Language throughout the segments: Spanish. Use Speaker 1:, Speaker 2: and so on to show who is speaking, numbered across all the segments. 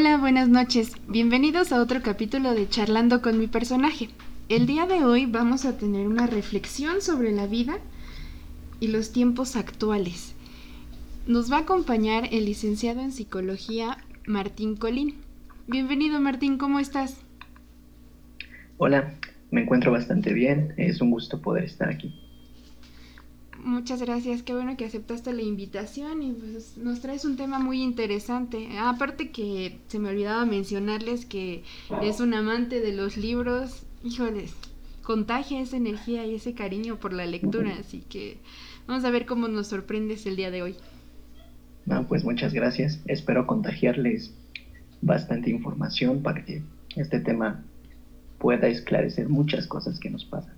Speaker 1: Hola, buenas noches. Bienvenidos a otro capítulo de Charlando con mi personaje. El día de hoy vamos a tener una reflexión sobre la vida y los tiempos actuales. Nos va a acompañar el licenciado en psicología Martín Colín. Bienvenido Martín, ¿cómo estás?
Speaker 2: Hola, me encuentro bastante bien. Es un gusto poder estar aquí.
Speaker 1: Muchas gracias, qué bueno que aceptaste la invitación y pues nos traes un tema muy interesante. Aparte que se me olvidaba mencionarles que es un amante de los libros, híjoles, contagia esa energía y ese cariño por la lectura, así que vamos a ver cómo nos sorprendes el día de hoy.
Speaker 2: No, pues muchas gracias. Espero contagiarles bastante información para que este tema pueda esclarecer muchas cosas que nos pasan.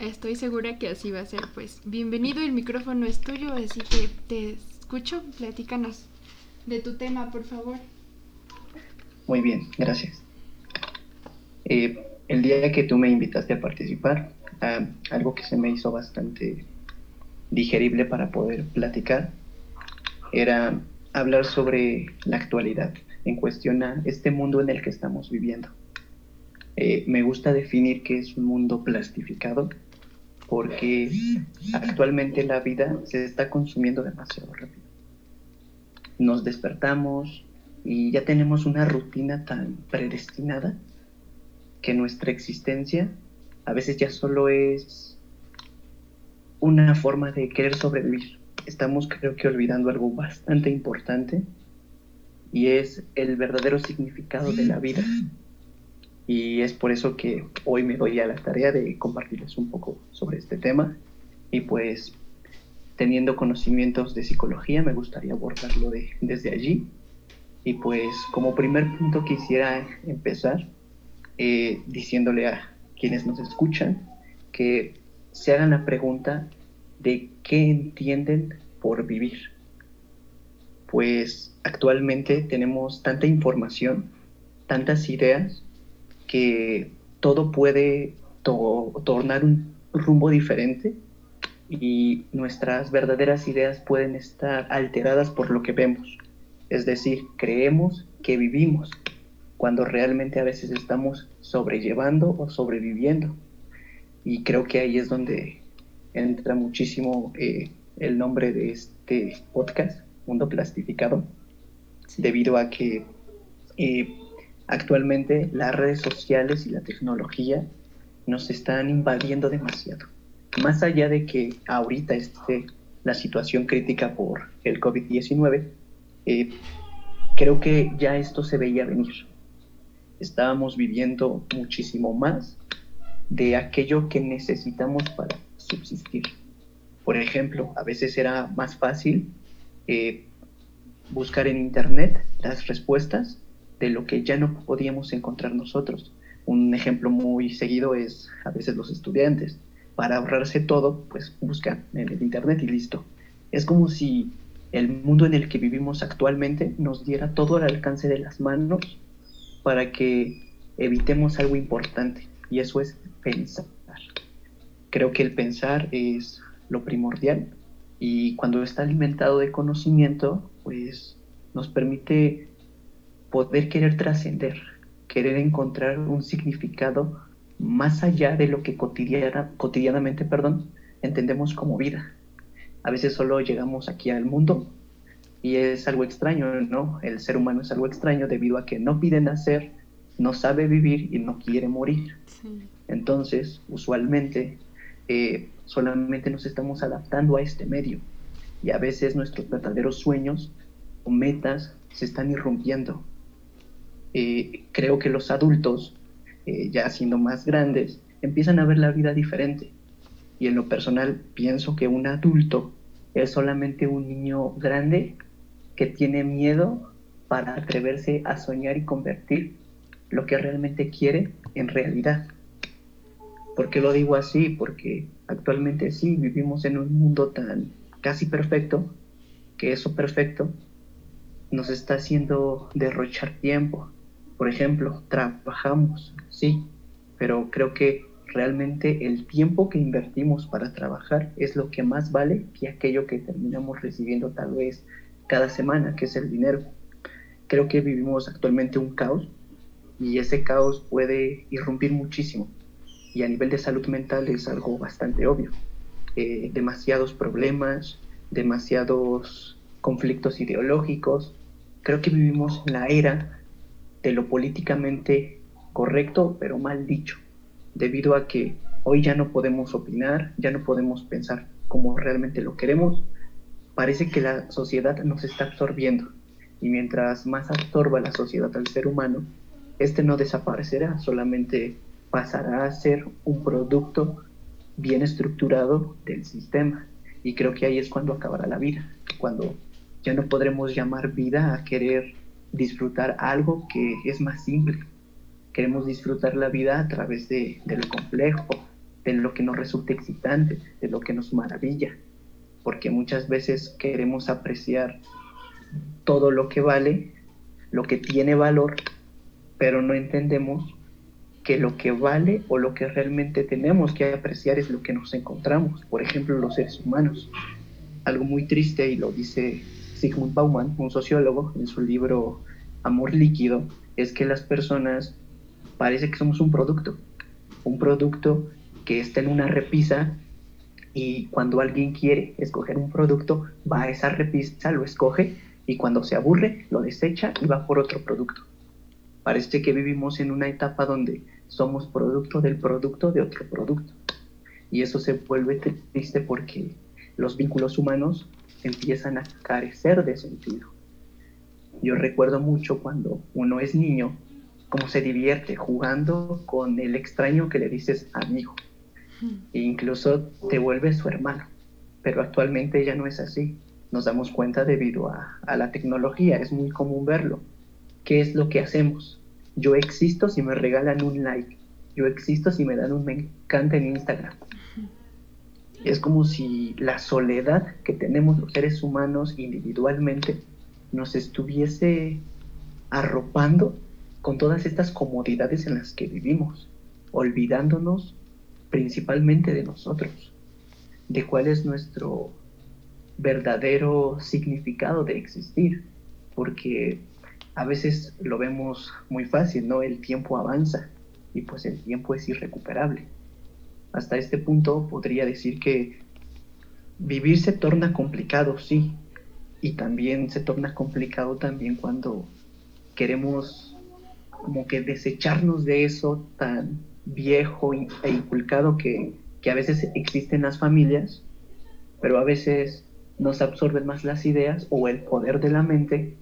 Speaker 1: Estoy segura que así va a ser, pues. Bienvenido, el micrófono es tuyo, así que te escucho. Platícanos de tu tema, por favor.
Speaker 2: Muy bien, gracias. Eh, el día que tú me invitaste a participar, algo que se me hizo bastante digerible para poder platicar, era hablar sobre la actualidad en cuestión a este mundo en el que estamos viviendo. Eh, me gusta definir que es un mundo plastificado porque actualmente la vida se está consumiendo demasiado rápido. Nos despertamos y ya tenemos una rutina tan predestinada que nuestra existencia a veces ya solo es una forma de querer sobrevivir. Estamos creo que olvidando algo bastante importante y es el verdadero significado de la vida y es por eso que hoy me doy a la tarea de compartirles un poco sobre este tema y pues teniendo conocimientos de psicología me gustaría abordarlo de, desde allí y pues como primer punto quisiera empezar eh, diciéndole a quienes nos escuchan que se hagan la pregunta de qué entienden por vivir. Pues actualmente tenemos tanta información, tantas ideas que todo puede tornar un rumbo diferente y nuestras verdaderas ideas pueden estar alteradas por lo que vemos. Es decir, creemos que vivimos cuando realmente a veces estamos sobrellevando o sobreviviendo. Y creo que ahí es donde entra muchísimo eh, el nombre de este podcast, Mundo Plastificado, debido a que eh, Actualmente las redes sociales y la tecnología nos están invadiendo demasiado. Más allá de que ahorita esté la situación crítica por el COVID-19, eh, creo que ya esto se veía venir. Estábamos viviendo muchísimo más de aquello que necesitamos para subsistir. Por ejemplo, a veces era más fácil eh, buscar en Internet las respuestas de lo que ya no podíamos encontrar nosotros. Un ejemplo muy seguido es a veces los estudiantes. Para ahorrarse todo, pues buscan en el Internet y listo. Es como si el mundo en el que vivimos actualmente nos diera todo al alcance de las manos para que evitemos algo importante y eso es pensar. Creo que el pensar es lo primordial y cuando está alimentado de conocimiento, pues nos permite poder querer trascender, querer encontrar un significado más allá de lo que cotidiana, cotidianamente perdón, entendemos como vida. A veces solo llegamos aquí al mundo y es algo extraño, ¿no? El ser humano es algo extraño debido a que no pide nacer, no sabe vivir y no quiere morir. Entonces, usualmente, eh, solamente nos estamos adaptando a este medio y a veces nuestros verdaderos sueños o metas se están irrumpiendo eh, creo que los adultos, eh, ya siendo más grandes, empiezan a ver la vida diferente. Y en lo personal pienso que un adulto es solamente un niño grande que tiene miedo para atreverse a soñar y convertir lo que realmente quiere en realidad. ¿Por qué lo digo así? Porque actualmente sí vivimos en un mundo tan casi perfecto que eso perfecto nos está haciendo derrochar tiempo, por ejemplo, trabajamos, sí, pero creo que realmente el tiempo que invertimos para trabajar es lo que más vale que aquello que terminamos recibiendo tal vez cada semana, que es el dinero. creo que vivimos actualmente un caos y ese caos puede irrumpir muchísimo. Y a nivel de salud mental es algo bastante obvio. Eh, demasiados problemas, demasiados conflictos ideológicos. Creo que vivimos la era de lo políticamente correcto, pero mal dicho, debido a que hoy ya no podemos opinar, ya no podemos pensar como realmente lo queremos. Parece que la sociedad nos está absorbiendo y mientras más absorba la sociedad al ser humano, este no desaparecerá, solamente pasará a ser un producto bien estructurado del sistema. Y creo que ahí es cuando acabará la vida, cuando ya no podremos llamar vida a querer disfrutar algo que es más simple. Queremos disfrutar la vida a través de, de lo complejo, de lo que nos resulta excitante, de lo que nos maravilla, porque muchas veces queremos apreciar todo lo que vale, lo que tiene valor, pero no entendemos que lo que vale o lo que realmente tenemos que apreciar es lo que nos encontramos, por ejemplo, los seres humanos. Algo muy triste, y lo dice Sigmund Bauman, un sociólogo, en su libro Amor líquido, es que las personas parece que somos un producto, un producto que está en una repisa y cuando alguien quiere escoger un producto, va a esa repisa, lo escoge y cuando se aburre, lo desecha y va por otro producto. Parece que vivimos en una etapa donde somos producto del producto de otro producto. Y eso se vuelve triste porque los vínculos humanos empiezan a carecer de sentido. Yo recuerdo mucho cuando uno es niño, cómo se divierte jugando con el extraño que le dices amigo. E incluso te vuelve su hermano. Pero actualmente ya no es así. Nos damos cuenta debido a, a la tecnología, es muy común verlo. ¿Qué es lo que hacemos? Yo existo si me regalan un like. Yo existo si me dan un me encanta en Instagram. Es como si la soledad que tenemos los seres humanos individualmente nos estuviese arropando con todas estas comodidades en las que vivimos, olvidándonos principalmente de nosotros, de cuál es nuestro verdadero significado de existir, porque a veces lo vemos muy fácil, ¿no? El tiempo avanza y pues el tiempo es irrecuperable. Hasta este punto podría decir que vivir se torna complicado, sí, y también se torna complicado también cuando queremos como que desecharnos de eso tan viejo e inculcado que, que a veces existen las familias, pero a veces nos absorben más las ideas o el poder de la mente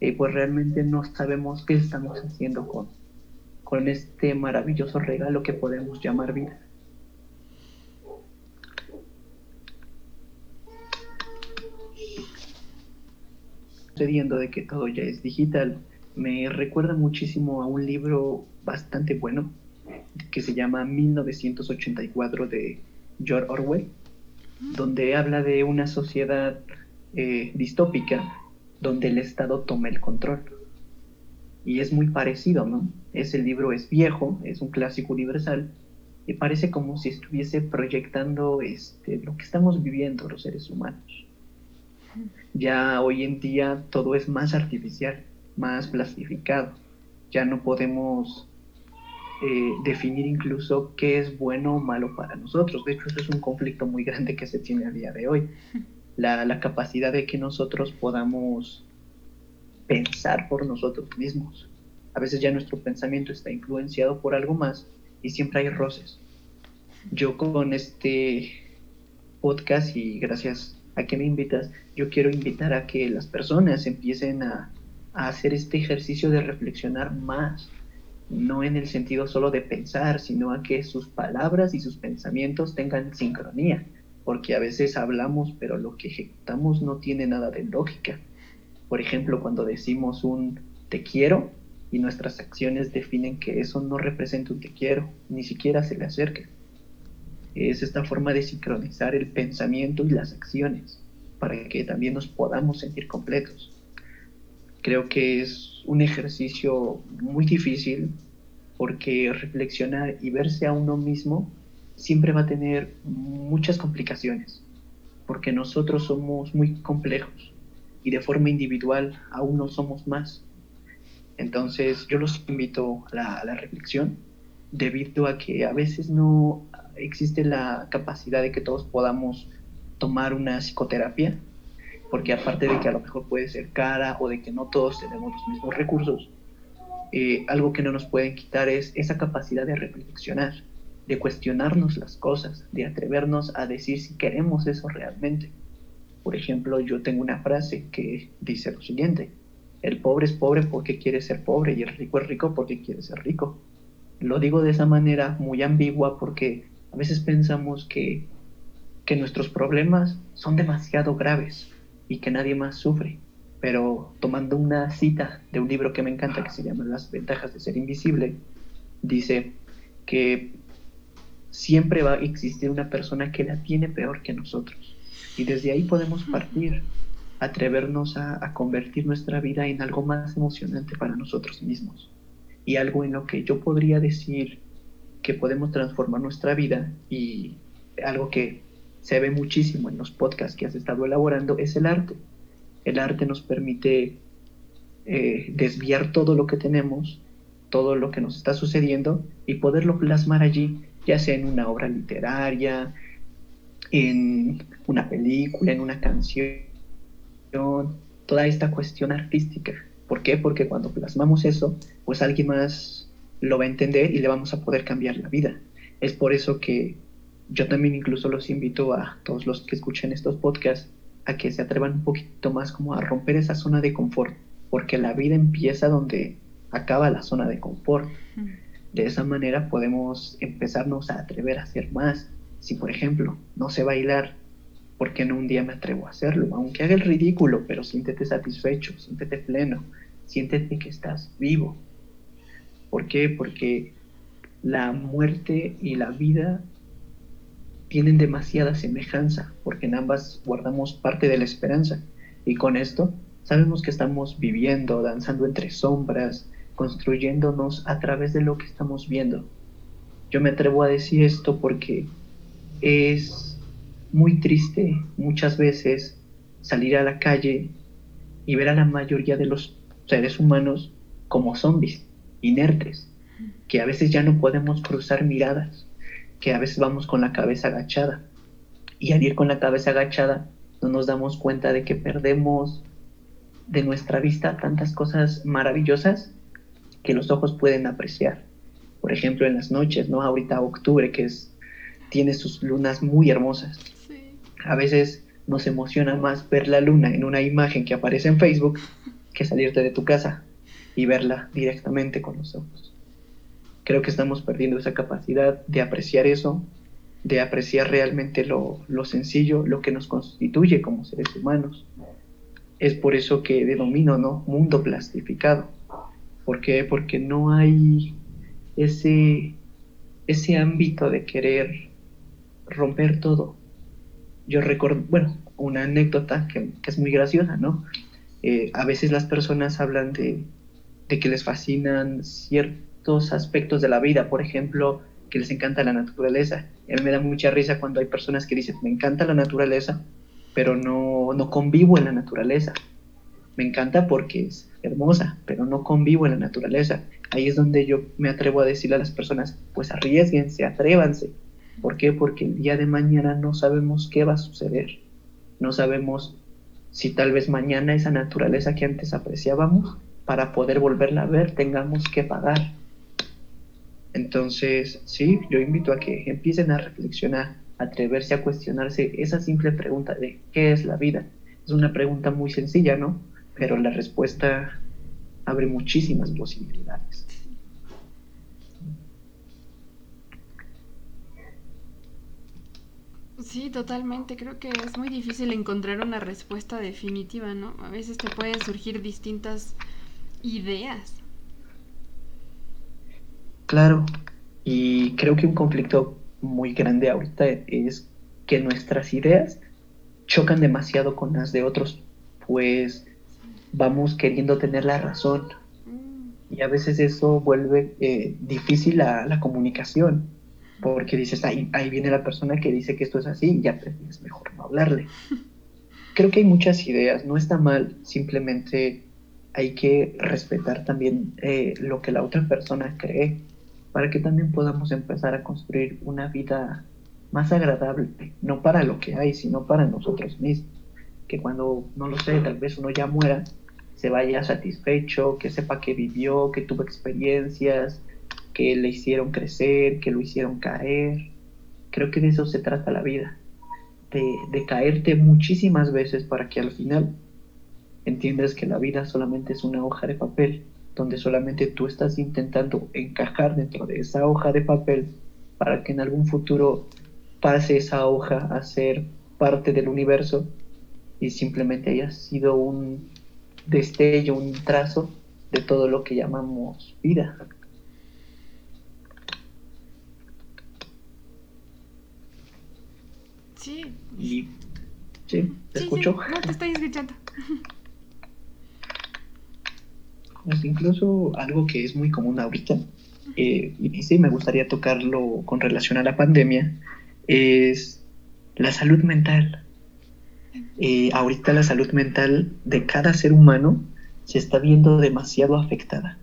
Speaker 2: y pues realmente no sabemos qué estamos haciendo con, con este maravilloso regalo que podemos llamar vida. Sucediendo de que todo ya es digital, me recuerda muchísimo a un libro bastante bueno que se llama 1984 de George Orwell, donde habla de una sociedad eh, distópica donde el Estado toma el control. Y es muy parecido, ¿no? Ese libro es viejo, es un clásico universal, y parece como si estuviese proyectando este, lo que estamos viviendo los seres humanos. Ya hoy en día todo es más artificial, más plastificado. Ya no podemos eh, definir incluso qué es bueno o malo para nosotros. De hecho, eso es un conflicto muy grande que se tiene a día de hoy la, capacidad de que nosotros podamos pensar por nosotros mismos. A veces ya nuestro pensamiento está influenciado por algo más y siempre hay roces. Yo con este podcast y gracias a que me invitas, yo quiero invitar a que las personas empiecen a, a hacer este ejercicio de reflexionar más, no en el sentido solo de pensar, sino a que sus palabras y sus pensamientos tengan sincronía porque a veces hablamos, pero lo que ejecutamos no tiene nada de lógica. Por ejemplo, cuando decimos un te quiero y nuestras acciones definen que eso no representa un te quiero, ni siquiera se le acerca. Es esta forma de sincronizar el pensamiento y las acciones para que también nos podamos sentir completos. Creo que es un ejercicio muy difícil porque reflexionar y verse a uno mismo siempre va a tener muchas complicaciones, porque nosotros somos muy complejos y de forma individual aún no somos más, Entonces yo los invito a la, reflexión debido a que a veces no existe la capacidad de que todos podamos tomar una psicoterapia, porque aparte de que a lo mejor puede ser cara o de que no todos tenemos los mismos recursos, eh, algo que no nos pueden quitar es esa capacidad de reflexionar, de cuestionarnos las cosas, de atrevernos a decir si queremos eso realmente. Por ejemplo, yo tengo una frase que dice lo siguiente, el pobre es pobre porque quiere ser pobre y el rico es rico porque quiere ser rico. Lo digo de esa manera muy ambigua porque a veces pensamos que, que nuestros problemas son demasiado graves y que nadie más sufre. Pero tomando una cita de un libro que me encanta que se llama Las ventajas de ser invisible, dice que siempre va a existir una persona que la tiene peor que nosotros. Y desde ahí podemos partir, atrevernos a, convertir nuestra vida en algo más emocionante para nosotros mismos. Y algo en lo que yo podría decir que podemos transformar nuestra vida y algo que se ve muchísimo en los podcasts que has estado elaborando es el arte. El arte nos permite eh, desviar todo lo que tenemos, todo lo que nos está sucediendo y poderlo plasmar allí ya sea en una obra literaria, en una película, en una canción, toda esta cuestión artística. ¿Por qué? Porque cuando plasmamos eso, pues alguien más lo va a entender y le vamos a poder cambiar la vida. Es por eso que yo también incluso los invito a todos los que escuchen estos podcasts a que se atrevan un poquito más como a romper esa zona de confort, porque la vida empieza donde acaba la zona de confort. De esa manera podemos empezarnos a atrever a hacer más. Si por ejemplo no sé bailar, ¿por qué no un día me atrevo a hacerlo? Aunque haga el ridículo, pero siéntete satisfecho, siéntete pleno, siéntete que estás vivo. ¿Por qué? Porque la muerte y la vida tienen demasiada semejanza, porque en ambas guardamos parte de la esperanza. Y con esto sabemos que estamos viviendo, danzando entre sombras, construyéndonos a través de lo que estamos viendo. Yo me atrevo a decir esto porque es muy triste muchas veces salir a la calle y ver a la mayoría de los seres humanos como zombies, inertes, que a veces ya no podemos cruzar miradas, que a veces vamos con la cabeza agachada. Y al ir con la cabeza agachada no nos damos cuenta de que perdemos de nuestra vista tantas cosas maravillosas que los ojos pueden apreciar. Por ejemplo, en las noches, ¿no? Ahorita octubre, que es, tiene sus lunas muy hermosas. A veces nos emociona más ver la luna en una imagen que aparece en Facebook que salirte de tu casa y verla directamente con los ojos. Creo que estamos perdiendo esa capacidad de apreciar eso, de apreciar realmente lo, lo sencillo, lo que nos constituye como seres humanos. Es por eso que denomino, ¿no? Mundo plastificado ¿Por qué? Porque no hay ese, ese ámbito de querer romper todo. Yo recuerdo, bueno, una anécdota que, es muy graciosa, ¿no? Eh, a veces las personas hablan de, de que les fascinan ciertos aspectos de la vida, por ejemplo, que les encanta la naturaleza. A mí me da mucha risa cuando hay personas que dicen, me encanta la naturaleza, pero no, no convivo en la naturaleza. Me encanta porque es hermosa, pero no convivo en la naturaleza. Ahí es donde yo me atrevo a decirle a las personas, pues arriesguense, atrévanse. ¿Por qué? Porque el día de mañana no sabemos qué va a suceder. No sabemos si tal vez mañana esa naturaleza que antes apreciábamos, para poder volverla a ver, tengamos que pagar. Entonces, sí, yo invito a que empiecen a reflexionar, a atreverse a cuestionarse esa simple pregunta de ¿qué es la vida? Es una pregunta muy sencilla, ¿no? pero la respuesta abre muchísimas posibilidades.
Speaker 1: Sí, totalmente. Creo que es muy difícil encontrar una respuesta definitiva, ¿no? A veces te pueden surgir distintas ideas.
Speaker 2: Claro, y creo que un conflicto muy grande ahorita es que nuestras ideas chocan demasiado con las de otros, pues vamos queriendo tener la razón. Mm. Y a veces eso vuelve eh, difícil la, la, comunicación, porque dices, ahí, ahí viene la persona que dice que esto es así y ya es mejor no hablarle. Creo que hay muchas ideas, no está mal simplemente hay que respetar también eh, lo que la otra persona cree para que también podamos empezar a construir una vida más agradable, no para lo que hay, sino para nosotros mismos. Que cuando, no lo sé, tal vez uno ya muera, se vaya satisfecho, que sepa que vivió, que tuvo experiencias, que le hicieron crecer, que lo hicieron caer. Creo que de eso se trata la vida, de, de caerte muchísimas veces para que al final entiendas que la vida solamente es una hoja de papel, donde solamente tú estás intentando encajar dentro de esa hoja de papel para que en algún futuro pase esa hoja a ser parte del universo y simplemente haya sido un destello, un trazo de todo lo que llamamos vida.
Speaker 1: Sí.
Speaker 2: Y, sí, te escucho.
Speaker 1: no, te estoy escuchando.
Speaker 2: Incluso algo que es muy común ahorita, eh, y sí me gustaría tocarlo con relación a la pandemia, es la salud mental. Eh, ahorita la salud mental de cada ser humano se está viendo demasiado afectada.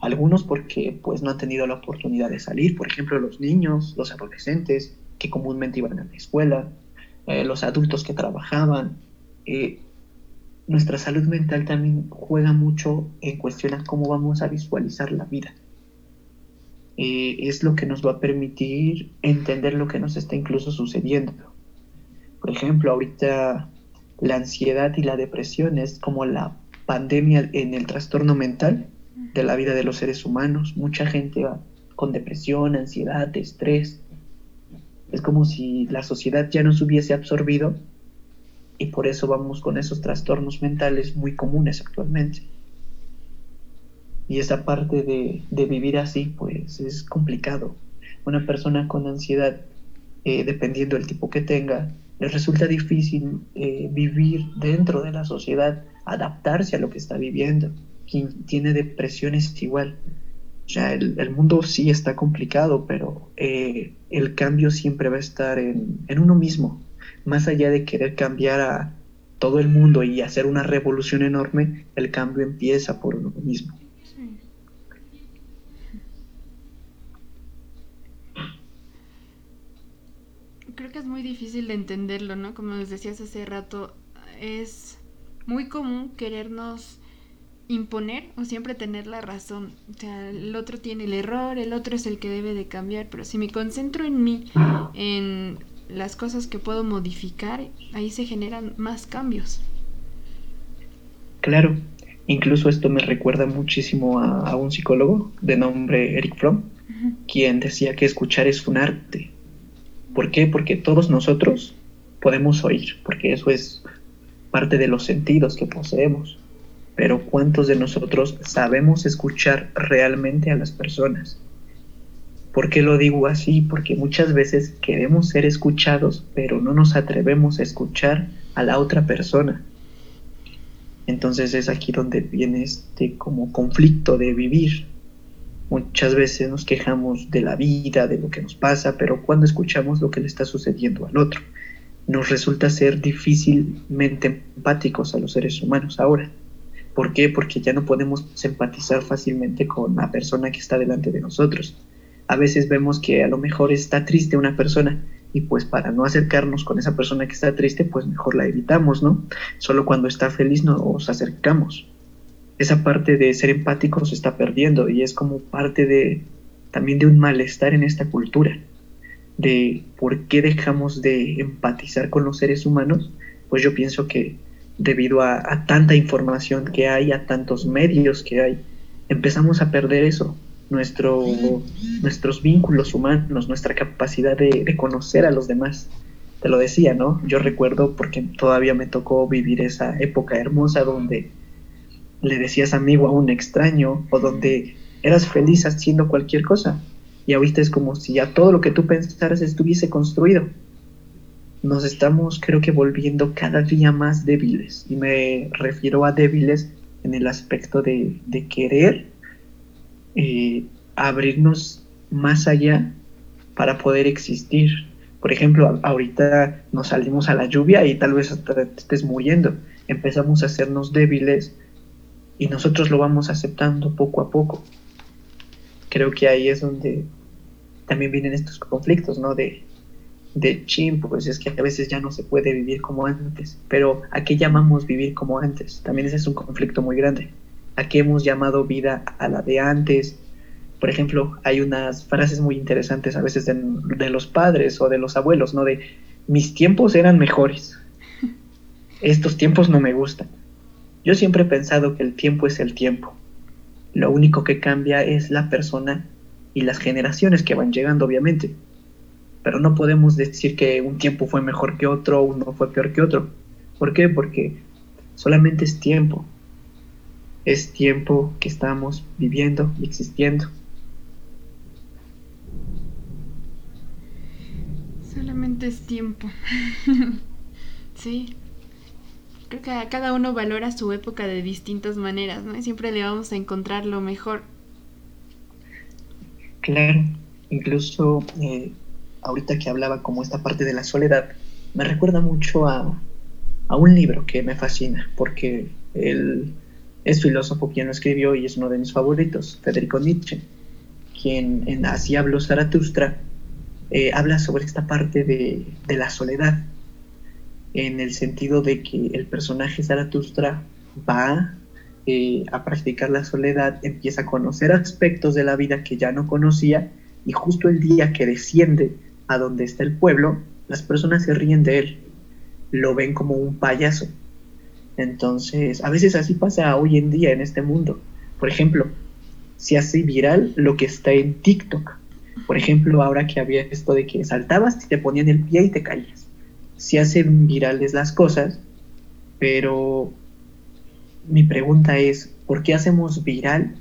Speaker 2: Algunos porque pues no han tenido la oportunidad de salir, por ejemplo los niños, los adolescentes que comúnmente iban a la escuela, eh, los adultos que trabajaban, nuestra salud mental también juega mucho en cuestión a cómo vamos a visualizar la vida. Eh, es lo que nos va a permitir entender lo que nos está incluso sucediendo. Por ejemplo, ahorita la ansiedad y la depresión es como la pandemia en el trastorno mental de la vida de los seres humanos. Mucha gente va con depresión, ansiedad, estrés. Es como si la sociedad ya nos hubiese absorbido y por eso vamos con esos trastornos mentales muy comunes actualmente. Y esa parte de, vivir así, pues es complicado. Una persona con ansiedad, eh, dependiendo del tipo que tenga, le resulta difícil eh, vivir dentro de la sociedad, adaptarse a lo que está viviendo. Quien tiene depresión es igual. O sea, el, mundo sí está complicado, pero eh, el cambio siempre va a estar en, en uno mismo, más allá de querer cambiar a todo el mundo y hacer una revolución enorme, el cambio empieza por uno mismo.
Speaker 1: Creo que es muy difícil de entenderlo, ¿no? Como les decías hace rato, es muy común querernos imponer o siempre tener la razón. O sea, el otro tiene el error, el otro es el que debe de cambiar, pero si me concentro en mí, en las cosas que puedo modificar, ahí se generan más cambios.
Speaker 2: Claro, incluso esto me recuerda muchísimo a, un psicólogo de nombre Eric Fromm, quien decía que escuchar es un arte. ¿Por qué? Porque todos nosotros podemos oír, porque eso es parte de los sentidos que poseemos. Pero ¿cuántos de nosotros sabemos escuchar realmente a las personas? ¿Por qué lo digo así? Porque muchas veces queremos ser escuchados, pero no nos atrevemos a escuchar a la otra persona. Entonces es aquí donde viene este como conflicto de vivir. Muchas veces nos quejamos de la vida, de lo que nos pasa, pero cuando escuchamos lo que le está sucediendo al otro, nos resulta ser difícilmente empáticos a los seres humanos ahora. ¿Por qué? Porque ya no podemos empatizar fácilmente con la persona que está delante de nosotros a veces vemos que a lo mejor está triste una persona y pues para no acercarnos con esa persona que está triste, pues mejor la evitamos, ¿no? Solo cuando está feliz nos acercamos. Esa parte de ser empático se está perdiendo y es como parte de también de un malestar en esta cultura, de por qué dejamos de empatizar con los seres humanos, pues yo pienso que debido a, a tanta información que hay, a tantos medios que hay, empezamos a perder eso, nuestro, nuestros vínculos humanos, nuestra capacidad de, conocer a los demás. Te lo decía, ¿no? Yo recuerdo porque todavía me tocó vivir esa época hermosa donde le decías amigo a un extraño o donde eras feliz haciendo cualquier cosa. Y ahorita es como si ya todo lo que tú pensaras estuviese construido. Nos estamos, creo que, volviendo cada día más débiles. Y me refiero a débiles en el aspecto de, de querer eh, abrirnos más allá para poder existir. Por ejemplo, ahorita nos salimos a la lluvia y tal vez hasta estés muriendo. Empezamos a hacernos débiles y nosotros lo vamos aceptando poco a poco. Creo que ahí es donde también vienen estos conflictos, ¿no? De, de chin, pues es que a veces ya no se puede vivir como antes, pero ¿a qué llamamos vivir como antes? También ese es un conflicto muy grande. ¿A qué hemos llamado vida a la de antes? Por ejemplo, hay unas frases muy interesantes a veces de, los padres o de los abuelos, ¿no? De mis tiempos eran mejores. Estos tiempos no me gustan. Yo siempre he pensado que el tiempo es el tiempo. Lo único que cambia es la persona y las generaciones que van llegando, obviamente. Pero no podemos decir que un tiempo fue mejor que otro, uno fue peor que otro. ¿Por qué? Porque solamente es tiempo. Es tiempo que estamos viviendo y existiendo.
Speaker 1: Solamente es tiempo. sí creo que cada uno valora su época de distintas maneras, ¿no? Y siempre le vamos a encontrar lo mejor.
Speaker 2: Claro, incluso eh, ahorita que hablaba como esta parte de la soledad, me recuerda mucho a, a un libro que me fascina, porque él es filósofo quien lo escribió y es uno de mis favoritos, Federico Nietzsche, quien en Así habló Zaratustra eh, habla sobre esta parte de, la soledad en el sentido de que el personaje Zaratustra va eh, a practicar la soledad, empieza a conocer aspectos de la vida que ya no conocía y justo el día que desciende a donde está el pueblo, las personas se ríen de él, lo ven como un payaso. Entonces, a veces así pasa hoy en día en este mundo. Por ejemplo, se hace viral lo que está en TikTok. Por ejemplo, ahora que había esto de que saltabas y te ponían el pie y te caías se hacen virales las cosas, pero mi pregunta es, ¿por qué hacemos viral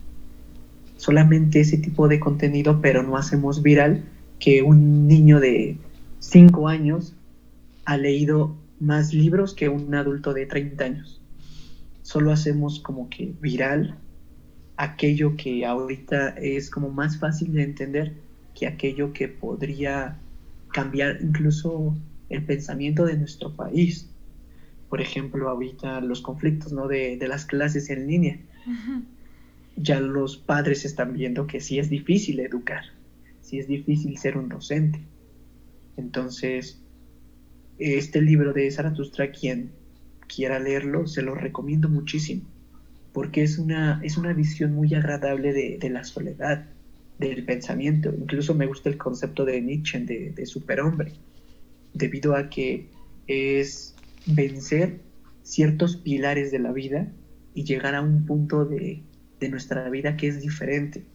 Speaker 2: solamente ese tipo de contenido, pero no hacemos viral que un niño de 5 años ha leído más libros que un adulto de 30 años? Solo hacemos como que viral aquello que ahorita es como más fácil de entender que aquello que podría cambiar incluso el pensamiento de nuestro país. Por ejemplo, ahorita los conflictos ¿no? de, las clases en línea. Ya los padres están viendo que sí es difícil educar, sí es difícil ser un docente. Entonces, este libro de Zaratustra, quien quiera leerlo, se lo recomiendo muchísimo, porque es una, es una visión muy agradable de, la soledad, del pensamiento. Incluso me gusta el concepto de Nietzsche, de, de superhombre debido a que es vencer ciertos pilares de la vida y llegar a un punto de, nuestra vida que es diferente,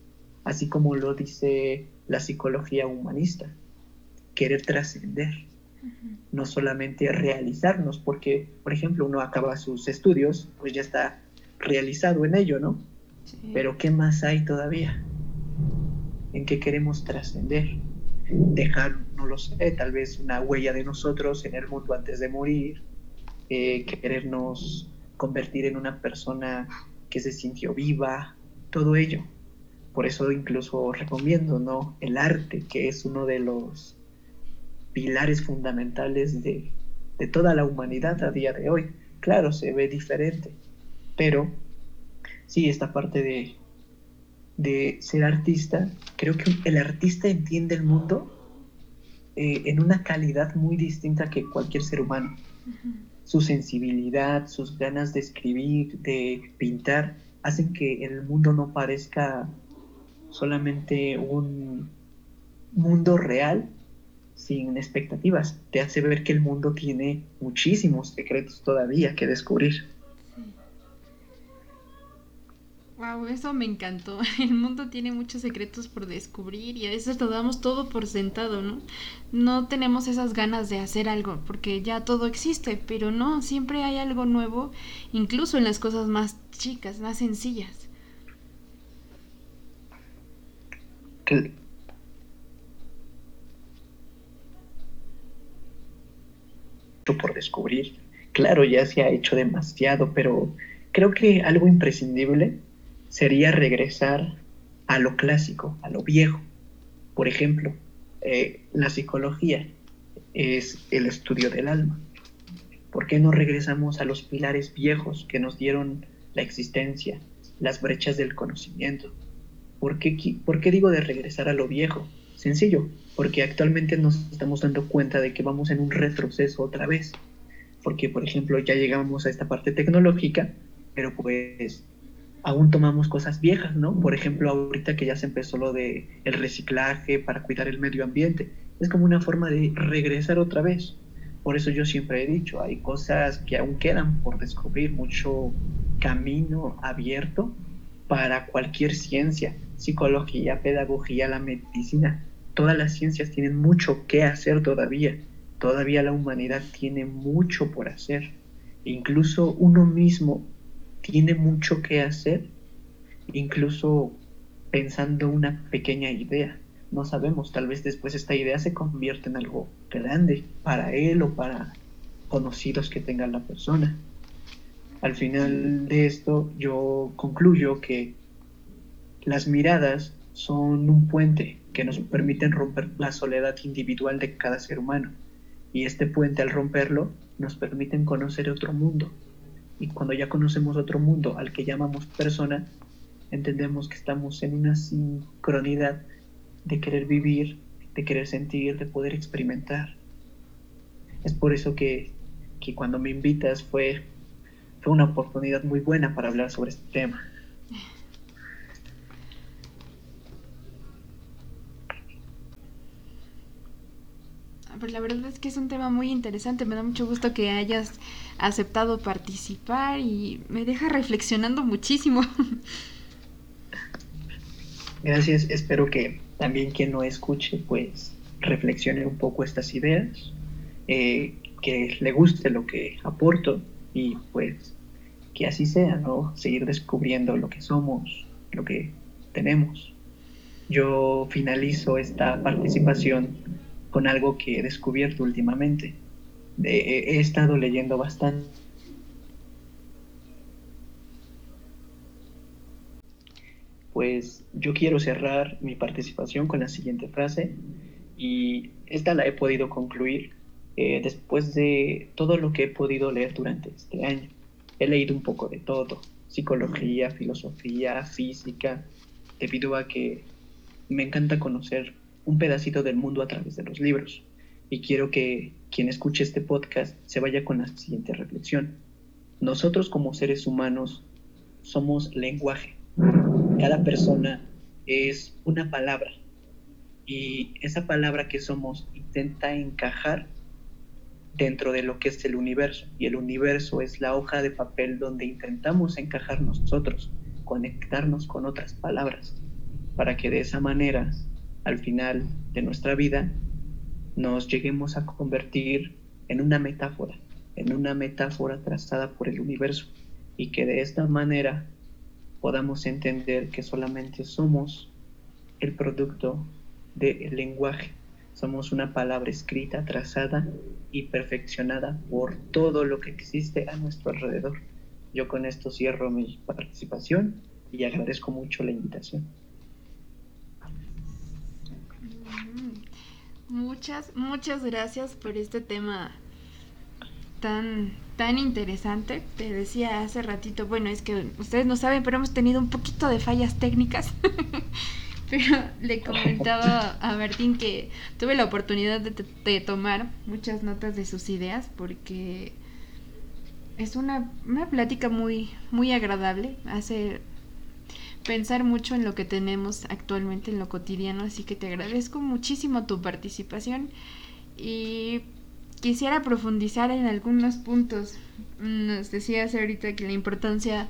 Speaker 2: así como lo dice la psicología humanista, querer trascender, no solamente realizarnos, porque, por ejemplo, uno acaba sus estudios, pues ya está realizado en ello, ¿no? Pero ¿qué más hay todavía? ¿En qué queremos trascender? dejar, no lo sé, tal vez una huella de nosotros en el mundo antes de morir, eh, querernos convertir en una persona que se sintió viva, todo ello. Por eso incluso recomiendo, ¿no? El arte, que es uno de los pilares fundamentales de, de toda la humanidad a día de hoy. Claro, se ve diferente, pero sí, esta parte de, de ser artista, creo que el artista entiende el mundo eh, en una calidad muy distinta que cualquier ser humano. Su sensibilidad, sus ganas de escribir, de pintar, hacen que el mundo no parezca solamente un mundo real sin expectativas. Te hace ver que el mundo tiene muchísimos secretos todavía que descubrir.
Speaker 1: Wow, eso me encantó. El mundo tiene muchos secretos por descubrir y a veces lo damos todo por sentado, ¿no? No tenemos esas ganas de hacer algo porque ya todo existe, pero no, siempre hay algo nuevo, incluso en las cosas más chicas, más sencillas.
Speaker 2: Por descubrir. Claro, ya se ha hecho demasiado, pero creo que algo imprescindible sería regresar a lo clásico, a lo viejo. Por ejemplo, eh, la psicología es el estudio del alma. ¿Por qué no regresamos a los pilares viejos que nos dieron la existencia, las brechas del conocimiento. ¿Por qué, ¿Por qué digo de regresar a lo viejo? Sencillo, porque actualmente nos estamos dando cuenta de que vamos en un retroceso otra vez. Porque, por ejemplo, ya llegamos a esta parte tecnológica, pero pues aún tomamos cosas viejas, ¿no? Por ejemplo, ahorita que ya se empezó lo de el reciclaje para cuidar el medio ambiente, es como una forma de regresar otra vez. Por eso yo siempre he dicho, hay cosas que aún quedan por descubrir, mucho camino abierto para cualquier ciencia, psicología, pedagogía, la medicina. Todas las ciencias tienen mucho que hacer todavía. Todavía la humanidad tiene mucho por hacer. Incluso uno mismo tiene mucho que hacer, incluso pensando una pequeña idea. No sabemos, tal vez después esta idea se convierte en algo grande para él o para conocidos que tenga la persona. Al final de esto yo concluyo que las miradas son un puente que nos permiten romper la soledad individual de cada ser humano. Y este puente al romperlo nos permiten conocer otro mundo, y cuando ya conocemos otro mundo al que llamamos persona, entendemos que estamos en una sincronidad de querer vivir, de querer sentir, de poder experimentar. Es por eso que, que cuando me invitas fue, fue una oportunidad muy buena para hablar sobre este tema.
Speaker 1: Pues la verdad es que es un tema muy interesante. Me da mucho gusto que hayas aceptado participar y me deja reflexionando muchísimo.
Speaker 2: Gracias. Espero que también quien no escuche, pues reflexione un poco estas ideas, eh, que le guste lo que aporto y pues que así sea, ¿no? Seguir descubriendo lo que somos, lo que tenemos. Yo finalizo esta participación con algo que he descubierto últimamente. he estado leyendo bastante. Pues yo quiero cerrar mi participación con la siguiente frase y esta la he podido concluir eh, después de todo lo que he podido leer durante este año. He leído un poco de todo, psicología, filosofía, física, debido a que me encanta conocer un pedacito del mundo a través de los libros. Y quiero que quien escuche este podcast se vaya con la siguiente reflexión. Nosotros como seres humanos somos lenguaje. Cada persona es una palabra. Y esa palabra que somos intenta encajar dentro de lo que es el universo. Y el universo es la hoja de papel donde intentamos encajar nosotros, conectarnos con otras palabras, para que de esa manera al final de nuestra vida nos lleguemos a convertir en una metáfora, en una metáfora trazada por el universo y que de esta manera podamos entender que solamente somos el producto del lenguaje, somos una palabra escrita, trazada y perfeccionada por todo lo que existe a nuestro alrededor. Yo con esto cierro mi participación y agradezco mucho la invitación.
Speaker 1: Muchas, muchas gracias por este tema tan, tan interesante. Te decía hace ratito, bueno, es que ustedes no saben, pero hemos tenido un poquito de fallas técnicas. pero le comentaba a Martín que tuve la oportunidad de, de, tomar muchas notas de sus ideas porque es una, una plática muy, muy agradable. Hace pensar mucho en lo que tenemos actualmente en lo cotidiano, así que te agradezco muchísimo tu participación y quisiera profundizar en algunos puntos. Nos decías ahorita que la importancia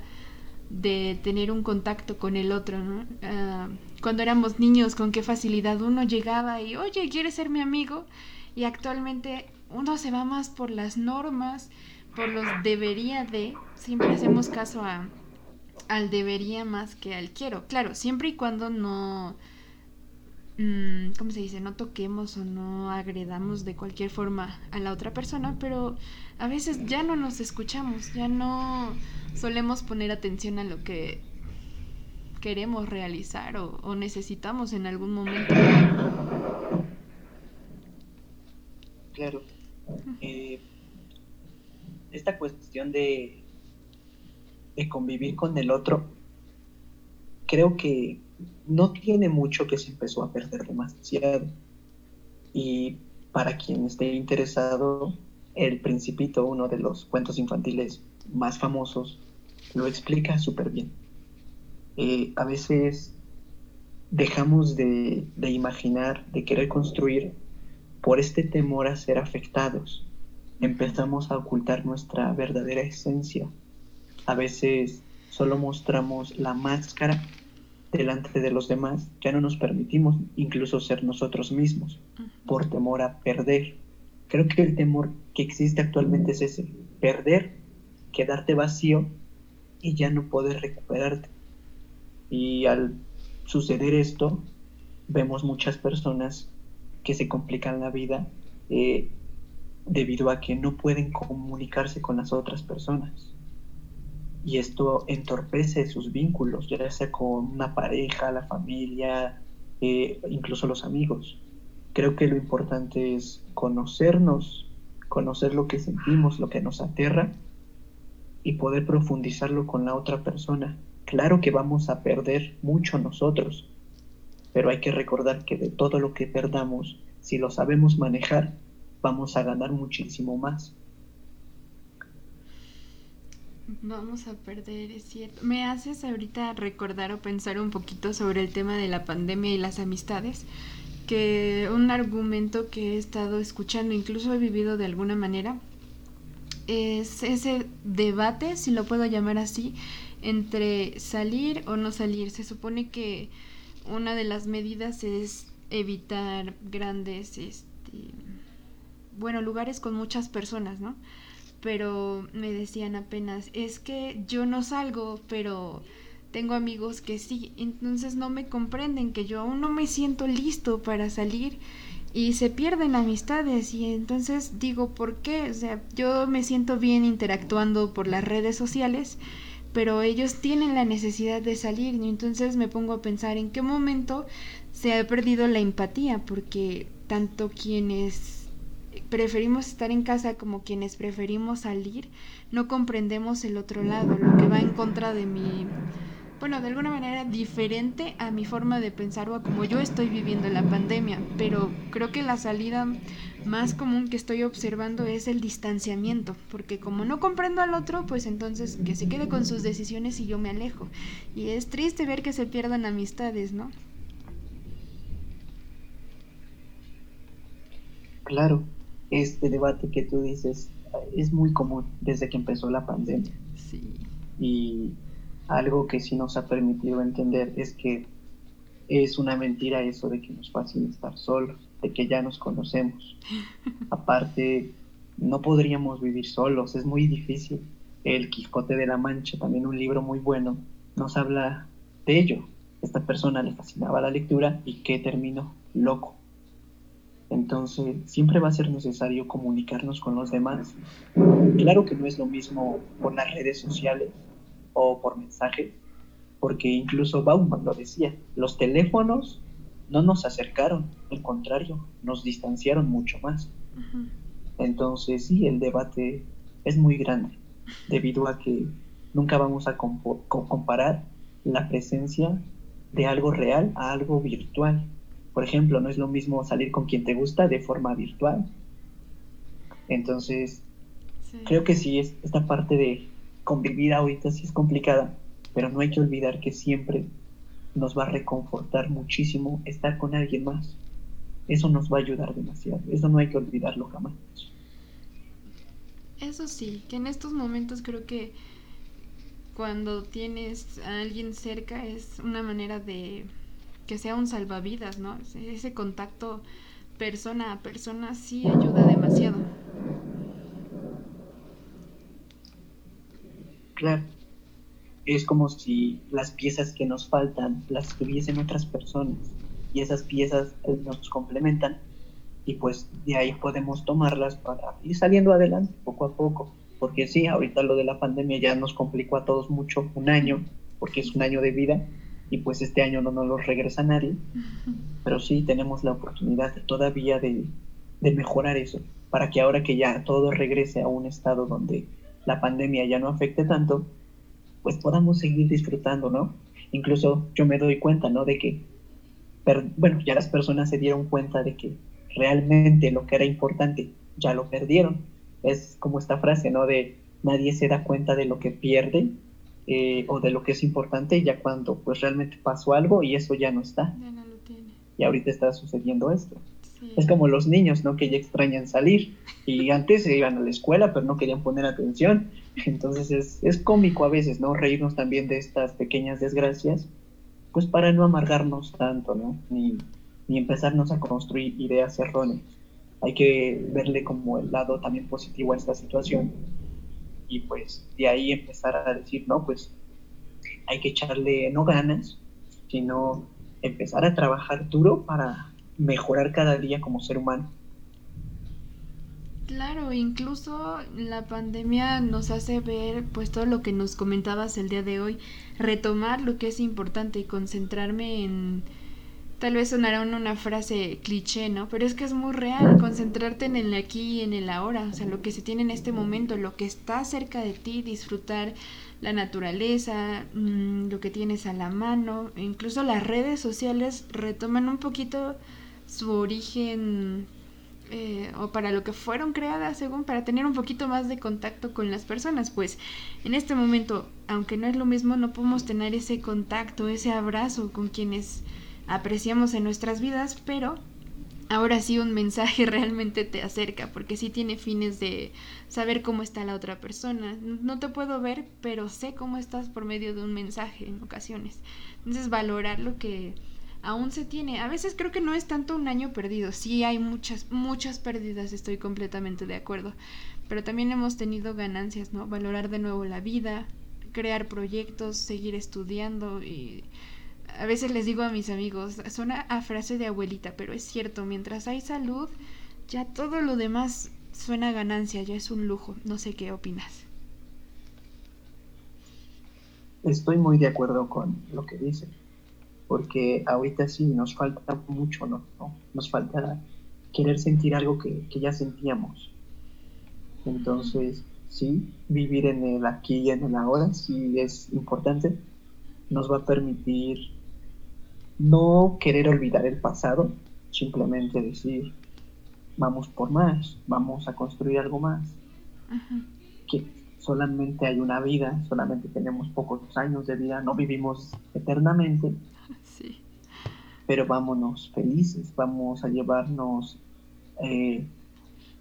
Speaker 1: de tener un contacto con el otro, ¿no? Ah, cuando éramos niños, con qué facilidad uno llegaba y, oye, ¿quieres ser mi amigo? Y actualmente uno se va más por las normas, por los debería de, siempre hacemos caso a al debería más que al quiero. Claro, siempre y cuando no, mm, ¿cómo se dice? No toquemos o no agredamos de cualquier forma a la otra persona, pero a veces ya no nos escuchamos, ya no solemos poner atención a lo que queremos realizar o, necesitamos en algún momento.
Speaker 2: Claro. Eh, esta cuestión de de convivir con el otro creo que no tiene mucho que se empezó a perder demasiado. Y para quien esté interesado, El Principito, uno de los cuentos infantiles más famosos, lo explica súper bien. Eh, a veces dejamos de, de imaginar, de querer construir por este temor a ser afectados. Empezamos a ocultar nuestra verdadera esencia. A veces solo mostramos la máscara delante de los demás, ya no nos permitimos incluso ser nosotros mismos por temor a perder. Creo que el temor que existe actualmente es ese, perder, quedarte vacío y ya no poder recuperarte. Y al suceder esto, vemos muchas personas que se complican la vida eh, debido a que no pueden comunicarse con las otras personas y esto entorpece sus vínculos, ya sea con una pareja, la familia, eh, incluso los amigos. Creo que lo importante es conocernos, conocer lo que sentimos, lo que nos aterra y poder profundizarlo con la otra persona. Claro que vamos a perder mucho nosotros, pero hay que recordar que de todo lo que perdamos, si lo sabemos manejar, vamos a ganar muchísimo más.
Speaker 1: Vamos a perder, es cierto. Me haces ahorita recordar o pensar un poquito sobre el tema de la pandemia y las amistades, que un argumento que he estado escuchando, incluso he vivido de alguna manera, es ese debate, si lo puedo llamar así, entre salir o no salir. Se supone que una de las medidas es evitar grandes, este, bueno, lugares con muchas personas, ¿no? Pero me decían apenas, es que yo no salgo, pero tengo amigos que sí, entonces no me comprenden que yo aún no me siento listo para salir y se pierden amistades. Y entonces digo, ¿por qué? O sea, yo me siento bien interactuando por las redes sociales, pero ellos tienen la necesidad de salir. Y entonces me pongo a pensar en qué momento se ha perdido la empatía, porque tanto quienes preferimos estar en casa como quienes preferimos salir, no comprendemos el otro lado, lo que va en contra de mi, bueno, de alguna manera diferente a mi forma de pensar o a como yo estoy viviendo la pandemia, pero creo que la salida más común que estoy observando es el distanciamiento, porque como no comprendo al otro, pues entonces que se quede con sus decisiones y yo me alejo. Y es triste ver que se pierdan amistades, ¿no?
Speaker 2: Claro, este debate que tú dices es muy común desde que empezó la pandemia. Sí. Y algo que sí nos ha permitido entender es que es una mentira eso de que nos fácil estar solos, de que ya nos conocemos. Aparte, no podríamos vivir solos, es muy difícil. El Quijote de la Mancha, también un libro muy bueno, nos habla de ello. Esta persona le fascinaba la lectura y que terminó loco. Entonces, siempre va a ser necesario comunicarnos con los demás. Claro que no es lo mismo por las redes sociales o por mensajes, porque incluso Bauman lo decía, los teléfonos no nos acercaron, al contrario, nos distanciaron mucho más. Entonces, sí, el debate es muy grande, debido a que nunca vamos a comparar la presencia de algo real a algo virtual. Por ejemplo, no es lo mismo salir con quien te gusta de forma virtual. Entonces, creo que sí, es, esta parte de convivir ahorita sí es complicada, pero no hay que olvidar que siempre nos va a reconfortar muchísimo estar con alguien más. Eso nos va a ayudar demasiado. Eso no hay que olvidarlo jamás.
Speaker 1: Eso sí, que en estos momentos creo que cuando tienes a alguien cerca es una manera de que sea un salvavidas, ¿no? Ese contacto persona a persona sí ayuda demasiado.
Speaker 2: Claro. Es como si las piezas que nos faltan las tuviesen otras personas y esas piezas eh, nos complementan y pues de ahí podemos tomarlas para ir saliendo adelante poco a poco. Porque sí, ahorita lo de la pandemia ya nos complicó a todos mucho un año, porque es un año de vida, y pues este año no nos lo regresa nadie, pero sí tenemos la oportunidad todavía de, mejorar eso, para que ahora que ya todo regrese a un estado donde la pandemia ya no afecte tanto, pues podamos seguir disfrutando, ¿no? Incluso yo me doy cuenta, ¿no? De que, bueno, ya las personas se dieron cuenta de que realmente lo que era importante ya lo perdieron. Es como esta frase, ¿no? De nadie se da cuenta de lo que pierde eh, o de lo que es importante ya cuando pues realmente pasó algo y eso ya no está.
Speaker 1: Ya no lo tiene.
Speaker 2: Y ahorita está sucediendo esto. Es como los niños, ¿no? Que ya extrañan salir. Y antes se iban a la escuela, pero no querían poner atención. Entonces es, es cómico a veces, ¿no? Reírnos también de estas pequeñas desgracias, pues para no amargarnos tanto, ¿no? Ni, ni empezarnos a construir ideas erróneas. Hay que verle como el lado también positivo a esta situación. Y pues de ahí empezar a decir, no, pues hay que echarle no ganas, sino empezar a trabajar duro para mejorar cada día como ser humano.
Speaker 1: Claro, incluso la pandemia nos hace ver pues todo lo que nos comentabas el día de hoy, retomar lo que es importante y concentrarme en tal vez sonará una frase cliché, ¿no? Pero es que es muy real, concentrarte en el aquí y en el ahora, o sea, lo que se tiene en este momento, lo que está cerca de ti, disfrutar la naturaleza, mm, lo que tienes a la mano, incluso las redes sociales retoman un poquito su origen eh, o para lo que fueron creadas, según para tener un poquito más de contacto con las personas. Pues en este momento, aunque no es lo mismo, no podemos tener ese contacto, ese abrazo con quienes apreciamos en nuestras vidas, pero ahora sí un mensaje realmente te acerca, porque sí tiene fines de saber cómo está la otra persona. No te puedo ver, pero sé cómo estás por medio de un mensaje en ocasiones. Entonces valorar lo que aún se tiene. A veces creo que no es tanto un año perdido. Sí hay muchas, muchas pérdidas, estoy completamente de acuerdo. Pero también hemos tenido ganancias, ¿no? Valorar de nuevo la vida, crear proyectos, seguir estudiando y a veces les digo a mis amigos, suena a frase de abuelita, pero es cierto, mientras hay salud, ya todo lo demás suena ganancia, ya es un lujo. No sé qué opinas.
Speaker 2: Estoy muy de acuerdo con lo que dice porque ahorita sí nos falta mucho, ¿no? Nos falta querer sentir algo que, ya sentíamos. Entonces, sí, vivir en el aquí y en el ahora sí es importante. Nos va a permitir no querer olvidar el pasado, simplemente decir, vamos por más, vamos a construir algo más. Que solamente hay una vida, solamente tenemos pocos años de vida, no vivimos eternamente Sí. Pero vámonos felices, vamos a llevarnos eh,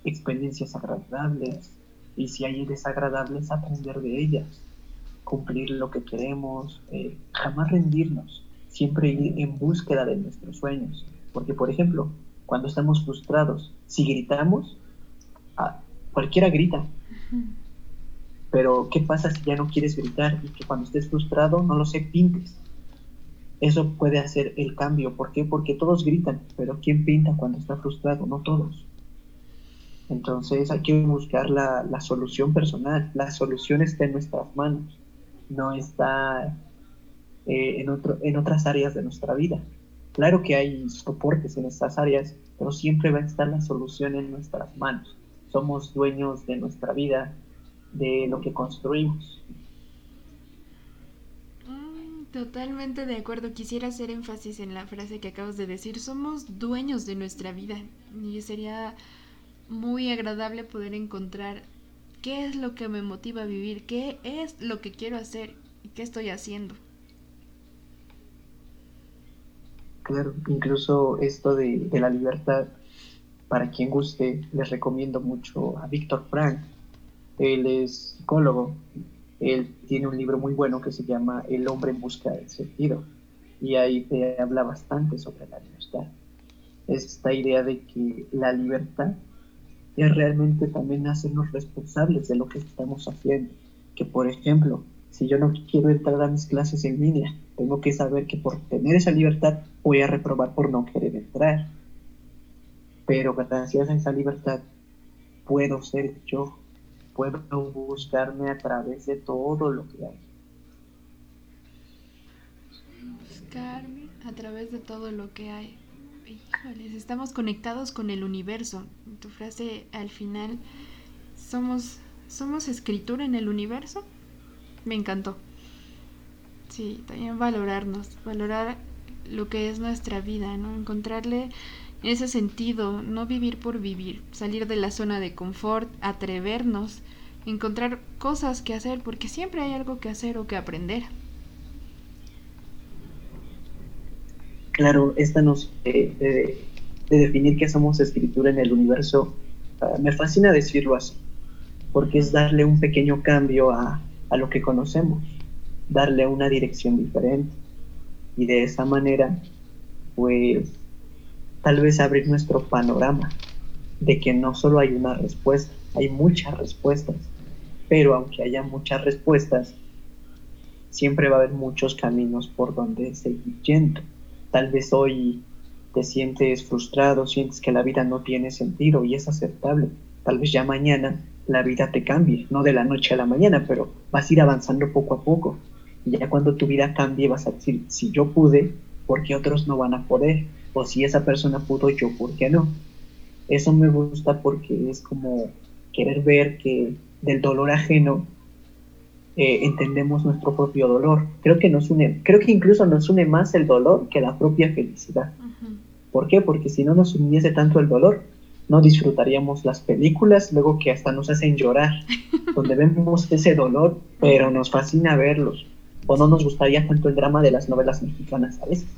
Speaker 2: experiencias agradables y si hay desagradables, aprender de ellas, cumplir lo que queremos, eh, jamás rendirnos, siempre ir en búsqueda de nuestros sueños. Porque, por ejemplo, cuando estamos frustrados, si gritamos, ah, cualquiera grita. Pero, ¿qué pasa si ya no quieres gritar y que cuando estés frustrado, no lo sé, pintes? Eso puede hacer el cambio. ¿Por qué? Porque todos gritan, pero ¿quién pinta cuando está frustrado? No todos. Entonces hay que buscar la, solución personal. La solución está en nuestras manos, no está eh, en, otro, en otras áreas de nuestra vida. Claro que hay soportes en estas áreas, pero siempre va a estar la solución en nuestras manos. Somos dueños de nuestra vida, de lo que construimos.
Speaker 1: Totalmente de acuerdo. Quisiera hacer énfasis en la frase que acabas de decir. Somos dueños de nuestra vida. Y sería muy agradable poder encontrar qué es lo que me motiva a vivir, qué es lo que quiero hacer y qué estoy haciendo.
Speaker 2: Claro, incluso esto de, la libertad, para quien guste, les recomiendo mucho a Víctor Frank. Él es psicólogo él tiene un libro muy bueno que se llama El hombre en busca del sentido y ahí te habla bastante sobre la libertad. Esta idea de que la libertad es realmente también hacernos responsables de lo que estamos haciendo. Que por ejemplo, si yo no quiero entrar a mis clases en línea, tengo que saber que por tener esa libertad voy a reprobar por no querer entrar. Pero gracias a esa libertad puedo ser yo puedo buscarme a través de todo lo que hay.
Speaker 1: Buscarme a través de todo lo que hay. Híjoles, estamos conectados con el universo. Tu frase al final, somos, somos escritura en el universo. Me encantó. Sí, también valorarnos, valorar lo que es nuestra vida, ¿no? Encontrarle ese sentido, no vivir por vivir, salir de la zona de confort, atrevernos, encontrar cosas que hacer, porque siempre hay algo que hacer o que aprender.
Speaker 2: Claro, esta nos de, definir que somos escritura en el universo, ah, me fascina decirlo así, porque es darle un pequeño cambio a, a lo que conocemos, darle una dirección diferente y de esa manera, pues tal vez abrir nuestro panorama de que no solo hay una respuesta, hay muchas respuestas, pero aunque haya muchas respuestas, siempre va a haber muchos caminos por donde seguir yendo. Tal vez hoy te sientes frustrado, sientes que la vida no tiene sentido y es aceptable. Tal vez ya mañana la vida te cambie, no de la noche a la mañana, pero vas a ir avanzando poco a poco. Y ya cuando tu vida cambie vas a decir, si yo pude, ¿por qué otros no van a poder? O si esa persona pudo, yo, ¿por qué no? Eso me gusta porque es como querer ver que del dolor ajeno eh, entendemos nuestro propio dolor. Creo que nos une, creo que incluso nos une más el dolor que la propia felicidad. ¿Por qué? Porque si no nos uniese tanto el dolor, no disfrutaríamos las películas, luego que hasta nos hacen llorar, donde vemos ese dolor, pero nos fascina verlos o no nos gustaría tanto el drama de las novelas mexicanas a veces,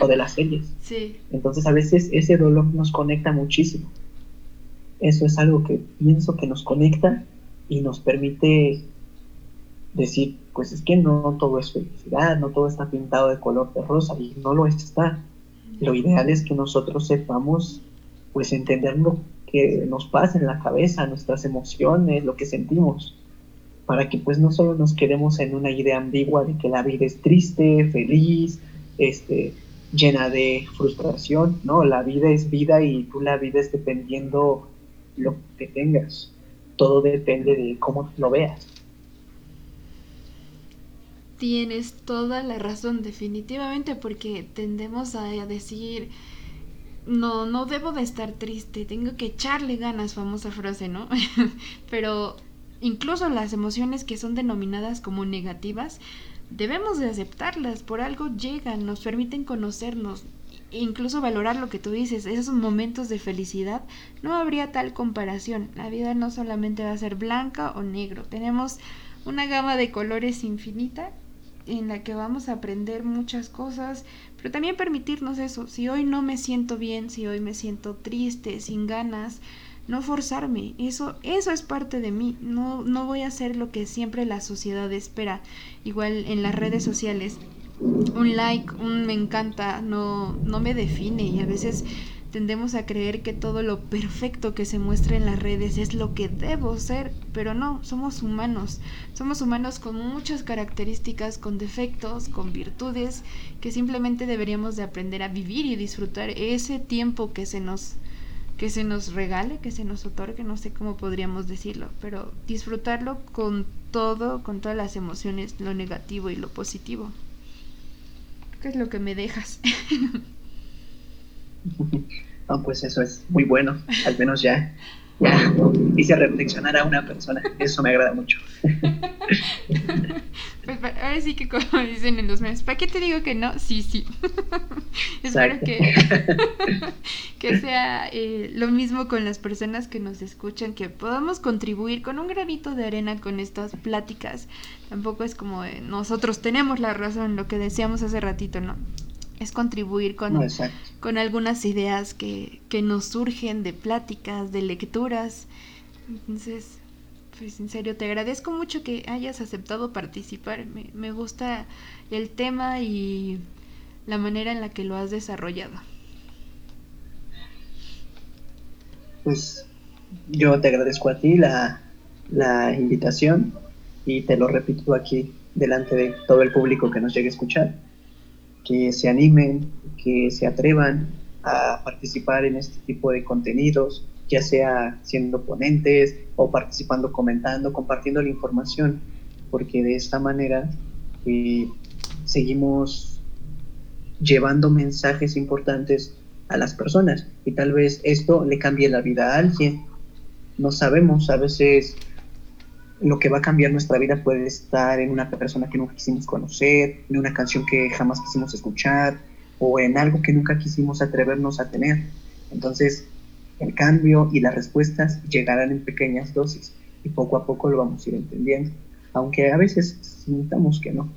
Speaker 2: o de las series.
Speaker 1: Sí.
Speaker 2: Entonces a veces ese dolor nos conecta muchísimo. Eso es algo que pienso que nos conecta y nos permite decir, pues es que no todo es felicidad, no todo está pintado de color de rosa y no lo está. Lo ideal es que nosotros sepamos pues entender lo que nos pasa en la cabeza, nuestras emociones, lo que sentimos para que pues no solo nos quedemos en una idea ambigua de que la vida es triste, feliz, este, llena de frustración, no, la vida es vida y tú la vives dependiendo lo que tengas, todo depende de cómo lo veas.
Speaker 1: Tienes toda la razón, definitivamente, porque tendemos a decir, no, no debo de estar triste, tengo que echarle ganas, famosa frase, ¿no? Pero Incluso las emociones que son denominadas como negativas, debemos de aceptarlas, por algo llegan, nos permiten conocernos, e incluso valorar lo que tú dices, esos momentos de felicidad, no habría tal comparación. La vida no solamente va a ser blanca o negro, tenemos una gama de colores infinita en la que vamos a aprender muchas cosas, pero también permitirnos eso. Si hoy no me siento bien, si hoy me siento triste, sin ganas, no forzarme, eso, eso es parte de mí, no, no voy a hacer lo que siempre la sociedad espera, igual en las redes sociales, un like, un me encanta, no, no me define. Y a veces tendemos a creer que todo lo perfecto que se muestra en las redes es lo que debo ser, pero no, somos humanos, somos humanos con muchas características, con defectos, con virtudes, que simplemente deberíamos de aprender a vivir y disfrutar ese tiempo que se nos que se nos regale, que se nos otorgue, no sé cómo podríamos decirlo, pero disfrutarlo con todo, con todas las emociones, lo negativo y lo positivo. ¿Qué es lo que me dejas?
Speaker 2: no, pues eso es muy bueno, al menos ya ya hice reflexionar a una persona. Eso me agrada mucho.
Speaker 1: Pues ahora sí que como dicen en los memes, ¿para qué te digo que no? Sí, sí. Espero que, que sea eh, lo mismo con las personas que nos escuchan, que podamos contribuir con un granito de arena con estas pláticas. Tampoco es como nosotros tenemos la razón, lo que decíamos hace ratito, ¿no? Es contribuir con, con algunas ideas que, nos surgen de pláticas, de lecturas. Entonces, pues en serio, te agradezco mucho que hayas aceptado participar. Me, me gusta el tema y la manera en la que lo has desarrollado.
Speaker 2: Pues yo te agradezco a ti la, la invitación y te lo repito aquí delante de todo el público que nos llegue a escuchar que se animen, que se atrevan a participar en este tipo de contenidos, ya sea siendo ponentes o participando, comentando, compartiendo la información, porque de esta manera eh, seguimos llevando mensajes importantes a las personas y tal vez esto le cambie la vida a alguien. No sabemos, a veces lo que va a cambiar nuestra vida puede estar en una persona que nunca quisimos conocer, en una canción que jamás quisimos escuchar o en algo que nunca quisimos atrevernos a tener. Entonces, el cambio y las respuestas llegarán en pequeñas dosis y poco a poco lo vamos a ir entendiendo, aunque a veces sintamos que no.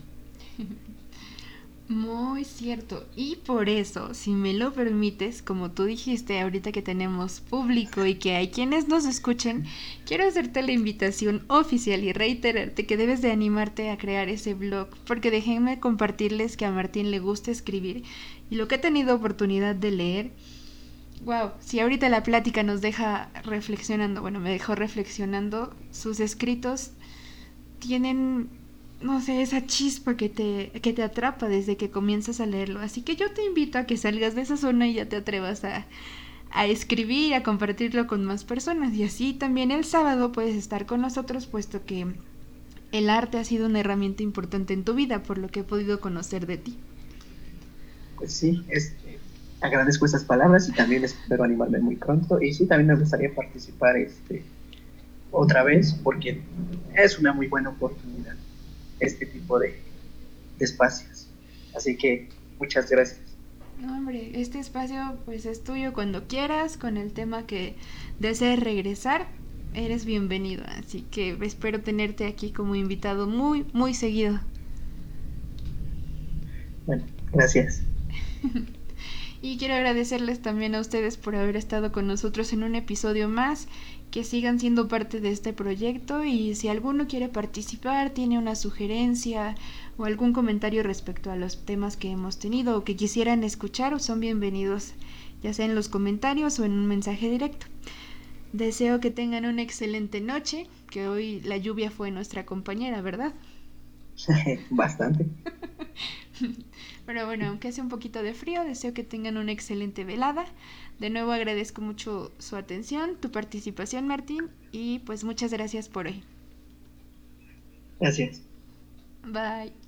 Speaker 1: Muy cierto. Y por eso, si me lo permites, como tú dijiste ahorita que tenemos público y que hay quienes nos escuchen, quiero hacerte la invitación oficial y reiterarte que debes de animarte a crear ese blog, porque déjenme compartirles que a Martín le gusta escribir y lo que he tenido oportunidad de leer, wow, si ahorita la plática nos deja reflexionando, bueno, me dejó reflexionando, sus escritos tienen no sé, esa chispa que te, que te atrapa desde que comienzas a leerlo. Así que yo te invito a que salgas de esa zona y ya te atrevas a, a escribir, a compartirlo con más personas. Y así también el sábado puedes estar con nosotros, puesto que el arte ha sido una herramienta importante en tu vida, por lo que he podido conocer de ti.
Speaker 2: Pues sí, este, agradezco esas palabras y también espero animarme muy pronto. Y sí, también me gustaría participar este, otra vez, porque es una muy buena oportunidad este tipo de, espacios. Así que muchas gracias.
Speaker 1: No, hombre, este espacio pues es tuyo cuando quieras, con el tema que desees regresar, eres bienvenido. Así que espero tenerte aquí como invitado muy, muy seguido.
Speaker 2: Bueno, gracias.
Speaker 1: y quiero agradecerles también a ustedes por haber estado con nosotros en un episodio más que sigan siendo parte de este proyecto y si alguno quiere participar, tiene una sugerencia o algún comentario respecto a los temas que hemos tenido o que quisieran escuchar, son bienvenidos ya sea en los comentarios o en un mensaje directo. Deseo que tengan una excelente noche, que hoy la lluvia fue nuestra compañera, ¿verdad?
Speaker 2: Bastante.
Speaker 1: Pero bueno, aunque hace un poquito de frío, deseo que tengan una excelente velada. De nuevo agradezco mucho su atención, tu participación, Martín, y pues muchas gracias por hoy.
Speaker 2: Gracias.
Speaker 1: Bye.